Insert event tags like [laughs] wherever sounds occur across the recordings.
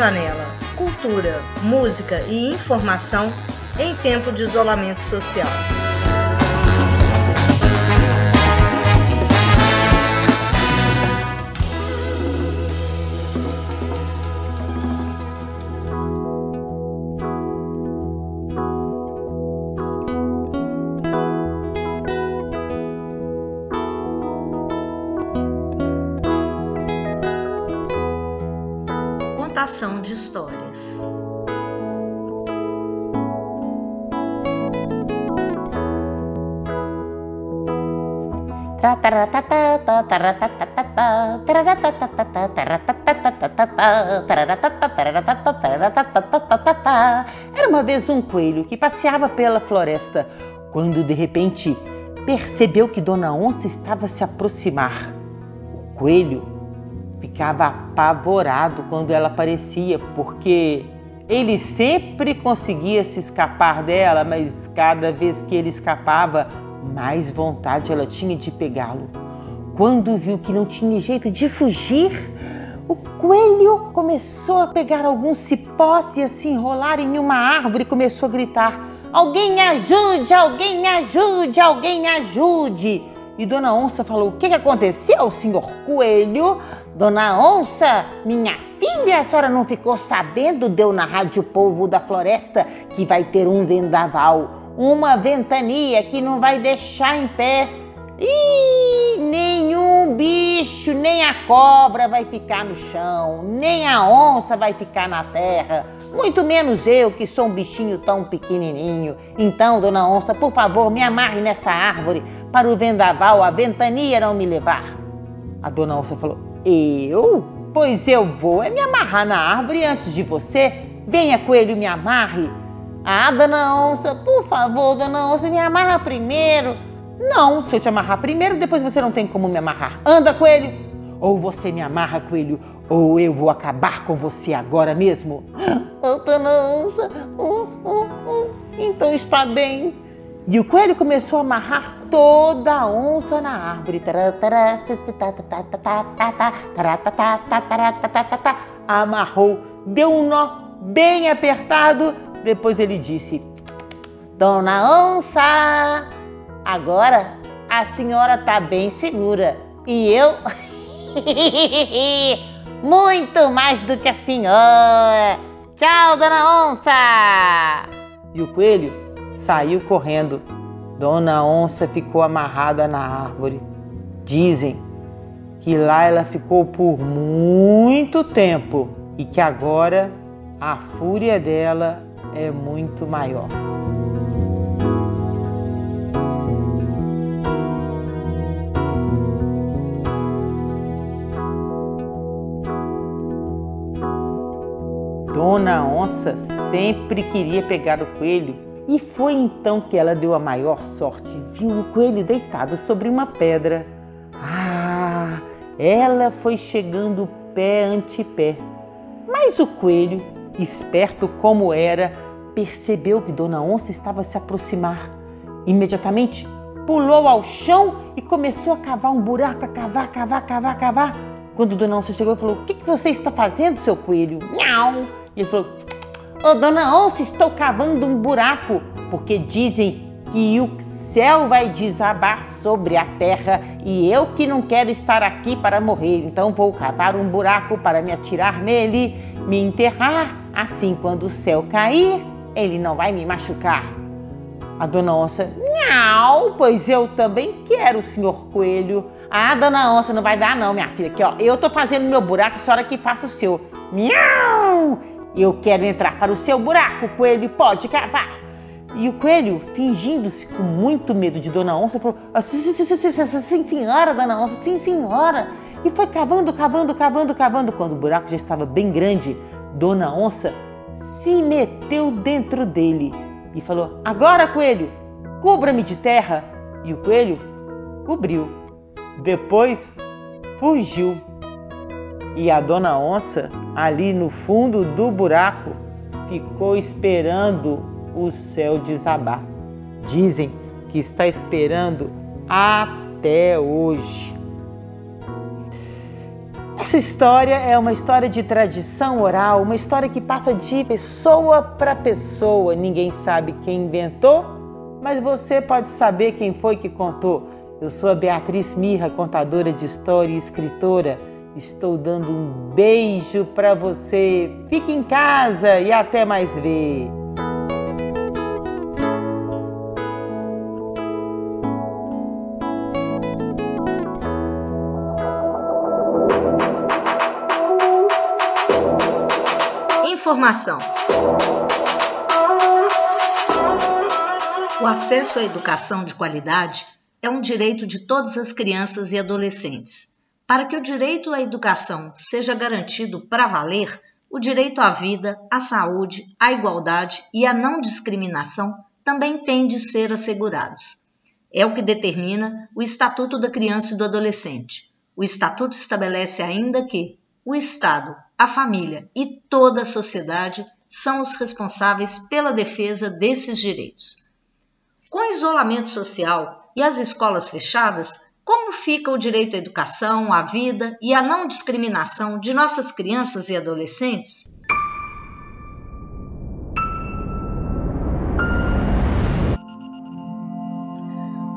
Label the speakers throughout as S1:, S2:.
S1: Janela. Cultura, música e informação em tempo de isolamento social. Contação de histórias.
S2: Era uma vez um coelho que passeava pela floresta quando de repente percebeu que Dona Onça estava se aproximar. O coelho ficava apavorado quando ela aparecia, porque ele sempre conseguia se escapar dela, mas cada vez que ele escapava, mais vontade ela tinha de pegá-lo. Quando viu que não tinha jeito de fugir, o coelho começou a pegar alguns cipós e a se enrolar em uma árvore e começou a gritar: Alguém ajude, alguém ajude, alguém ajude. E Dona Onça falou: O que aconteceu, senhor coelho? Dona Onça, minha filha, a senhora não ficou sabendo? Deu na Rádio Povo da Floresta que vai ter um vendaval uma ventania que não vai deixar em pé. E nenhum bicho, nem a cobra vai ficar no chão, nem a onça vai ficar na terra, muito menos eu que sou um bichinho tão pequenininho. Então, dona onça, por favor, me amarre nesta árvore para o vendaval, a ventania não me levar. A dona onça falou: Eu? Pois eu vou é me amarrar na árvore antes de você. Venha, coelho, me amarre. Ah, dona onça, por favor, dona onça, me amarra primeiro. Não, se eu te amarrar primeiro, depois você não tem como me amarrar. Anda, coelho. Ou você me amarra, coelho, ou eu vou acabar com você agora mesmo. [gasps] Oh, dona onça, oh, oh, oh. então está bem. E o coelho começou a amarrar toda a onça na árvore. Amarrou, deu um nó bem apertado depois ele disse: Dona Onça, agora a senhora está bem segura e eu muito mais do que a senhora. Tchau, Dona Onça! E o coelho saiu correndo. Dona Onça ficou amarrada na árvore. Dizem que lá ela ficou por muito tempo e que agora a fúria dela é muito maior. Dona Onça sempre queria pegar o coelho e foi então que ela deu a maior sorte. Viu o coelho deitado sobre uma pedra. Ah, ela foi chegando pé ante pé. Mas o coelho esperto como era, percebeu que Dona Onça estava a se aproximar. Imediatamente pulou ao chão e começou a cavar um buraco, a cavar, cavar, cavar, cavar. Quando Dona Onça chegou, falou: O que, que você está fazendo, seu coelho? Miau! E ele falou: oh, Dona Onça, estou cavando um buraco, porque dizem que o céu vai desabar sobre a terra e eu que não quero estar aqui para morrer, então vou cavar um buraco para me atirar nele, me enterrar Assim, quando o céu cair, ele não vai me machucar. A dona onça, não, pois eu também quero, senhor coelho. Ah, dona onça, não vai dar não, minha filha. Aqui, ó, eu tô fazendo meu buraco, a senhora que faça o seu. Miau! Eu quero entrar para o seu buraco, coelho, pode cavar. E o coelho, fingindo-se com muito medo de Dona Onça, falou: ah, sim, sim, sim, sim, sim, senhora, Dona Onça, sim, senhora. E foi cavando, cavando, cavando, cavando. Quando o buraco já estava bem grande, Dona Onça se meteu dentro dele e falou: Agora, coelho, cubra-me de terra. E o coelho cobriu. Depois fugiu. E a dona onça, ali no fundo do buraco, ficou esperando o céu desabar. Dizem que está esperando até hoje. Essa história é uma história de tradição oral, uma história que passa de pessoa para pessoa. Ninguém sabe quem inventou, mas você pode saber quem foi que contou. Eu sou a Beatriz Mirra, contadora de história e escritora. Estou dando um beijo para você. Fique em casa e até mais ver.
S1: Informação. O acesso à educação de qualidade é um direito de todas as crianças e adolescentes. Para que o direito à educação seja garantido para valer, o direito à vida, à saúde, à igualdade e à não discriminação também têm de ser assegurados. É o que determina o Estatuto da Criança e do Adolescente. O Estatuto estabelece ainda que o Estado, a família e toda a sociedade são os responsáveis pela defesa desses direitos. Com o isolamento social e as escolas fechadas, como fica o direito à educação, à vida e à não discriminação de nossas crianças e adolescentes?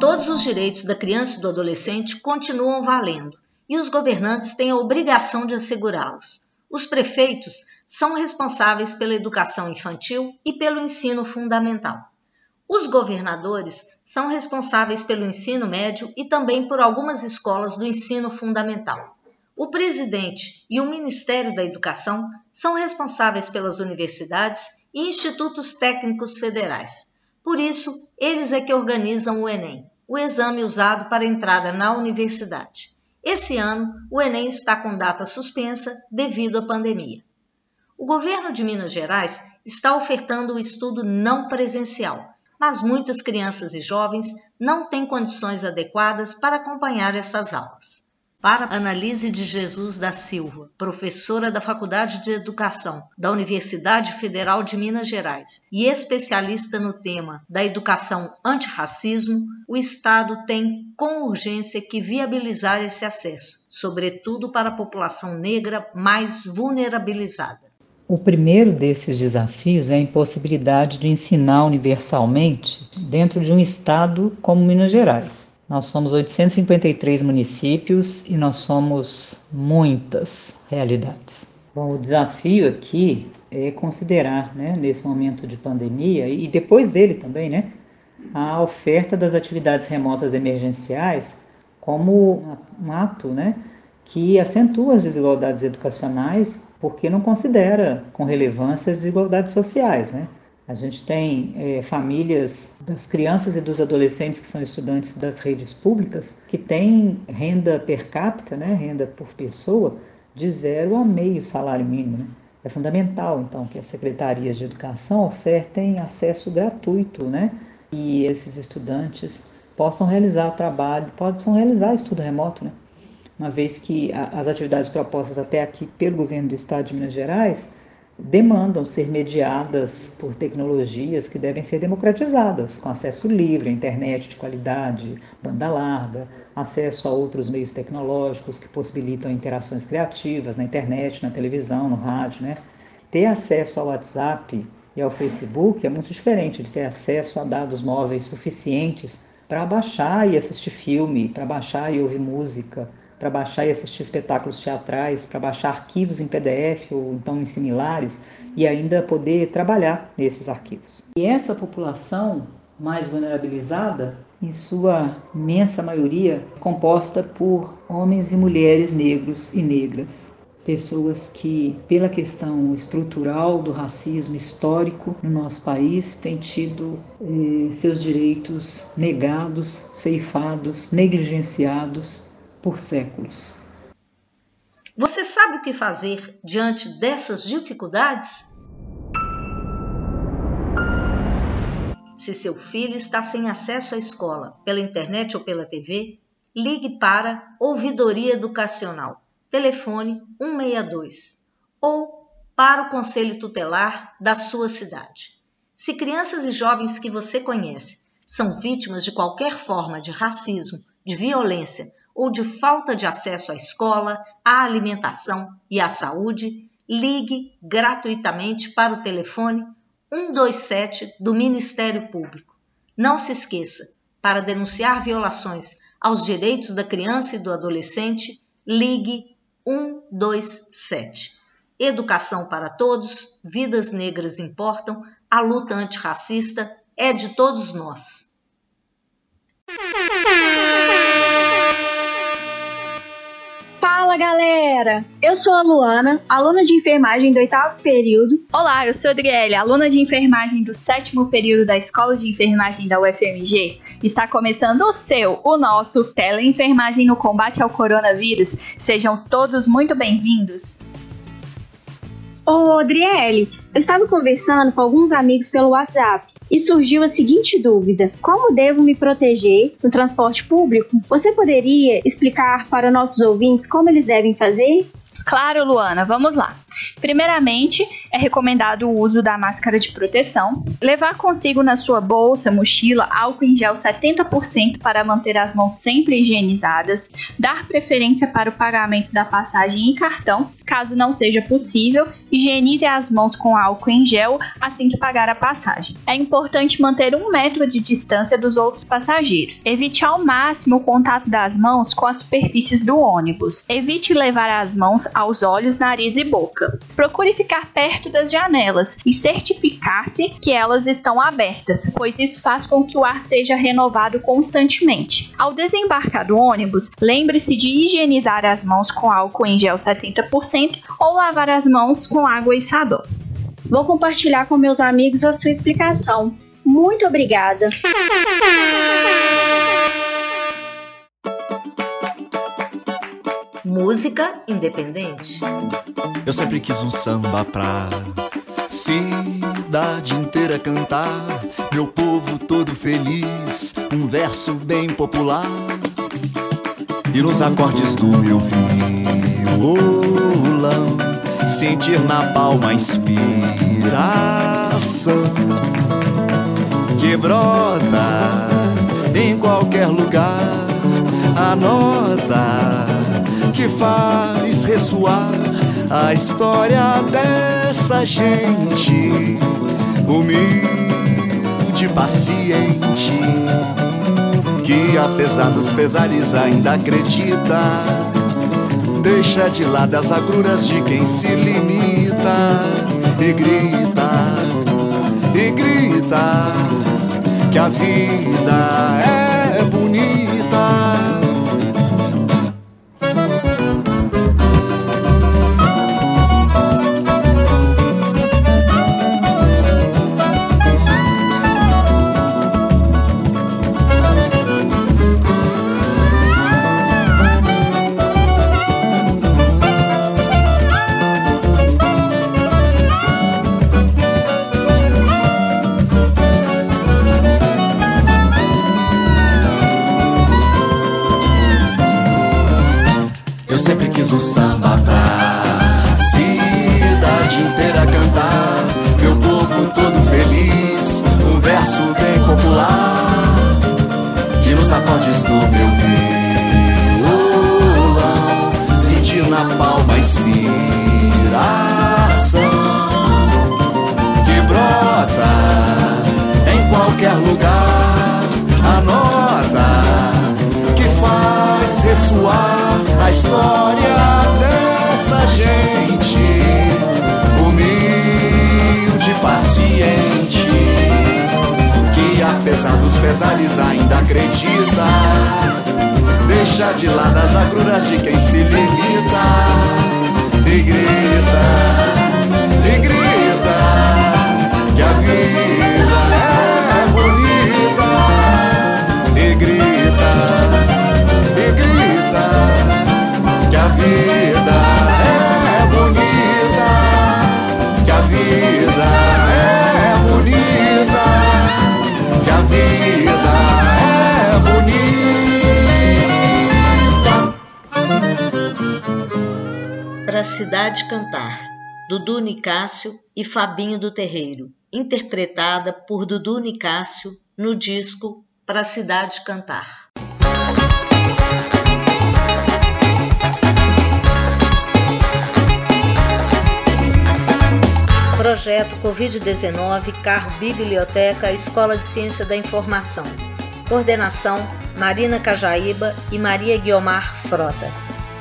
S1: Todos os direitos da criança e do adolescente continuam valendo e os governantes têm a obrigação de assegurá-los. Os prefeitos são responsáveis pela educação infantil e pelo ensino fundamental. Os governadores são responsáveis pelo ensino médio e também por algumas escolas do ensino fundamental. O presidente e o Ministério da Educação são responsáveis pelas universidades e institutos técnicos federais. Por isso, eles é que organizam o Enem, o exame usado para entrada na universidade. Esse ano, o Enem está com data suspensa devido à pandemia. O governo de Minas Gerais está ofertando o estudo não presencial, mas muitas crianças e jovens não têm condições adequadas para acompanhar essas aulas. Para Analise de Jesus da Silva, professora da Faculdade de Educação da Universidade Federal de Minas Gerais e especialista no tema da educação antirracismo, o Estado tem com urgência que viabilizar esse acesso, sobretudo para a população negra mais vulnerabilizada.
S3: O primeiro desses desafios é a impossibilidade de ensinar universalmente dentro de um estado como Minas Gerais. Nós somos 853 municípios e nós somos muitas realidades. Bom, o desafio aqui é considerar, né, nesse momento de pandemia e depois dele também, né, a oferta das atividades remotas emergenciais como um ato, né, que acentua as desigualdades educacionais porque não considera com relevância as desigualdades sociais, né? A gente tem é, famílias das crianças e dos adolescentes que são estudantes das redes públicas que têm renda per capita, né, renda por pessoa, de zero a meio salário mínimo. Né? É fundamental, então, que as secretarias de educação ofertem acesso gratuito, né? E esses estudantes possam realizar trabalho, possam realizar estudo remoto, né? Uma vez que as atividades propostas até aqui pelo governo do estado de Minas Gerais demandam ser mediadas por tecnologias que devem ser democratizadas, com acesso livre à internet de qualidade, banda larga, acesso a outros meios tecnológicos que possibilitam interações criativas na internet, na televisão, no rádio, né? Ter acesso ao WhatsApp e ao Facebook é muito diferente de ter acesso a dados móveis suficientes para baixar e assistir filme, para baixar e ouvir música, para baixar e assistir espetáculos teatrais, para baixar arquivos em PDF ou então em similares e ainda poder trabalhar nesses arquivos. E essa população mais vulnerabilizada, em sua imensa maioria, é composta por homens e mulheres negros e negras. Pessoas que, pela questão estrutural do racismo histórico no nosso país, têm tido eh, seus direitos negados, ceifados, negligenciados por séculos.
S1: Você sabe o que fazer diante dessas dificuldades? Se seu filho está sem acesso à escola, pela internet ou pela TV, ligue para Ouvidoria Educacional, telefone 162 ou para o Conselho Tutelar da sua cidade. Se crianças e jovens que você conhece são vítimas de qualquer forma de racismo, de violência ou de falta de acesso à escola, à alimentação e à saúde, ligue gratuitamente para o telefone 127 do Ministério Público. Não se esqueça, para denunciar violações aos direitos da criança e do adolescente, ligue 127. Educação para todos, vidas negras importam, a luta antirracista é de todos nós.
S4: Galera! Eu sou a Luana, aluna de enfermagem do oitavo período.
S5: Olá, eu sou a Adriele, aluna de enfermagem do sétimo período da Escola de Enfermagem da UFMG. Está começando o seu, o nosso Teleenfermagem no Combate ao Coronavírus. Sejam todos muito bem-vindos.
S4: Ô, Adriele, eu estava conversando com alguns amigos pelo WhatsApp e surgiu a seguinte dúvida: como devo me proteger no transporte público? Você poderia explicar para nossos ouvintes como eles devem fazer?
S5: Claro, Luana, vamos lá. Primeiramente, é recomendado o uso da máscara de proteção, levar consigo na sua bolsa, mochila, álcool em gel 70% para manter as mãos sempre higienizadas, dar preferência para o pagamento da passagem em cartão, caso não seja possível, higienize as mãos com álcool em gel assim que pagar a passagem. É importante manter um metro de distância dos outros passageiros. Evite ao máximo o contato das mãos com as superfícies do ônibus. Evite levar as mãos aos olhos, nariz e boca. Procure ficar perto perto das janelas e certificar-se que elas estão abertas, pois isso faz com que o ar seja renovado constantemente. Ao desembarcar do ônibus, lembre-se de higienizar as mãos com álcool em gel 70% ou lavar as mãos com água e sabão.
S4: Vou compartilhar com meus amigos a sua explicação. Muito obrigada! [laughs]
S1: Música independente.
S6: Eu sempre quis um samba pra cidade inteira cantar. Meu povo todo feliz, um verso bem popular. E nos acordes do meu violão, sentir na palma a inspiração que brota em qualquer lugar. A nota que faz ressoar a história dessa gente humilde, paciente, que apesar dos pesares ainda acredita. Deixa de lado as agruras de quem se limita e grita, e grita que a vida é Eu sempre quis um samba pra cidade inteira cantar. Meu povo todo feliz, um verso bem popular. E nos acordes do pesares ainda acredita. Deixa de lado as agruras de quem se limita e
S1: grita, e grita de Cantar, Dudu Nicásio e Fabinho do Terreiro, interpretada por Dudu Nicásio no disco Pra Cidade Cantar. Projeto Covid-19, Carro Biblioteca, Escola de Ciência da Informação. Coordenação: Marina Cajaíba e Maria Guiomar Frota.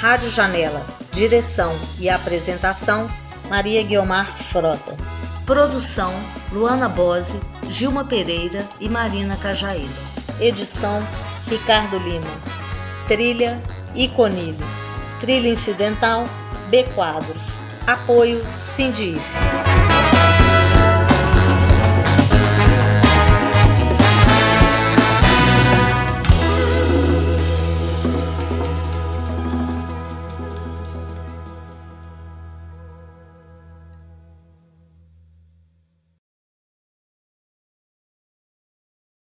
S1: Rádio Janela Direção e apresentação Maria Guiomar Frota. Produção Luana Bose, Gilma Pereira e Marina Cajaíba. Edição Ricardo Lima. Trilha Iconilho. Trilha incidental B Quadros. Apoio Sindifes.